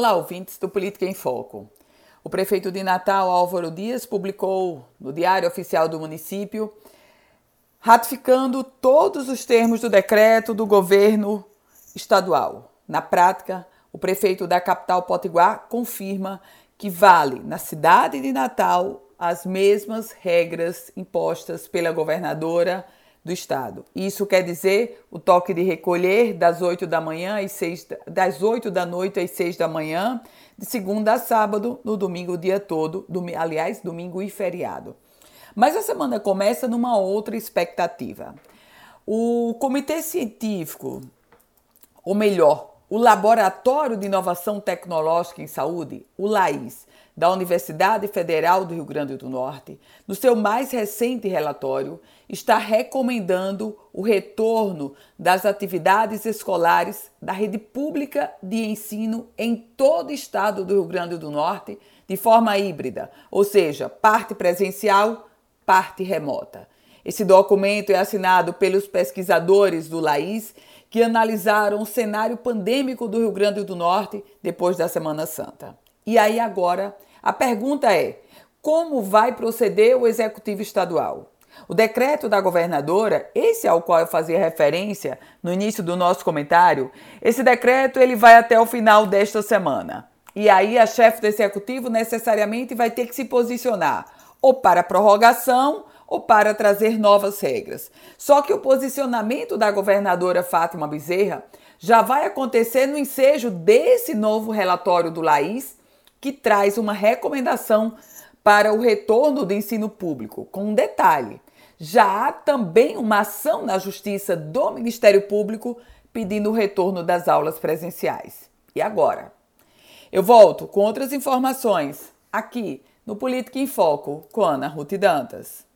Olá, ouvintes do Política em Foco. O prefeito de Natal, Álvaro Dias, publicou no Diário Oficial do município ratificando todos os termos do decreto do governo estadual. Na prática, o prefeito da capital Potiguar confirma que vale na cidade de Natal as mesmas regras impostas pela governadora do estado. Isso quer dizer o toque de recolher das 8 da manhã às 6 das 8 da noite às 6 da manhã, de segunda a sábado, no domingo o dia todo, aliás, domingo e feriado. Mas a semana começa numa outra expectativa. O Comitê Científico, ou melhor, o Laboratório de Inovação Tecnológica em Saúde, o LAIS, da Universidade Federal do Rio Grande do Norte, no seu mais recente relatório, está recomendando o retorno das atividades escolares da rede pública de ensino em todo o estado do Rio Grande do Norte de forma híbrida, ou seja, parte presencial, parte remota. Esse documento é assinado pelos pesquisadores do LAIS que analisaram o cenário pandêmico do Rio Grande do Norte depois da Semana Santa. E aí agora a pergunta é: como vai proceder o executivo estadual? O decreto da governadora, esse ao qual eu fazia referência no início do nosso comentário, esse decreto ele vai até o final desta semana. E aí a chefe do executivo necessariamente vai ter que se posicionar ou para prorrogação ou para trazer novas regras. Só que o posicionamento da governadora Fátima Bezerra já vai acontecer no ensejo desse novo relatório do Laís que traz uma recomendação para o retorno do ensino público, com um detalhe: já há também uma ação na Justiça do Ministério Público pedindo o retorno das aulas presenciais. E agora? Eu volto com outras informações aqui no Política em Foco com Ana Ruth Dantas.